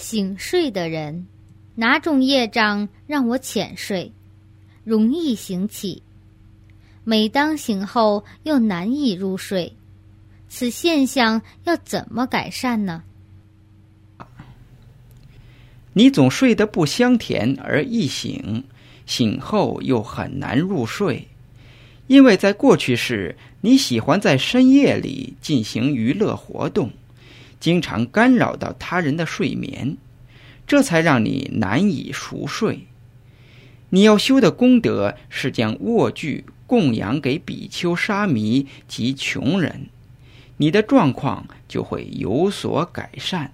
醒睡的人，哪种业障让我浅睡，容易醒起？每当醒后又难以入睡，此现象要怎么改善呢？你总睡得不香甜而易醒，醒后又很难入睡，因为在过去时你喜欢在深夜里进行娱乐活动，经常干扰到他人的睡眠，这才让你难以熟睡。你要修的功德是将卧具供养给比丘、沙弥及穷人，你的状况就会有所改善。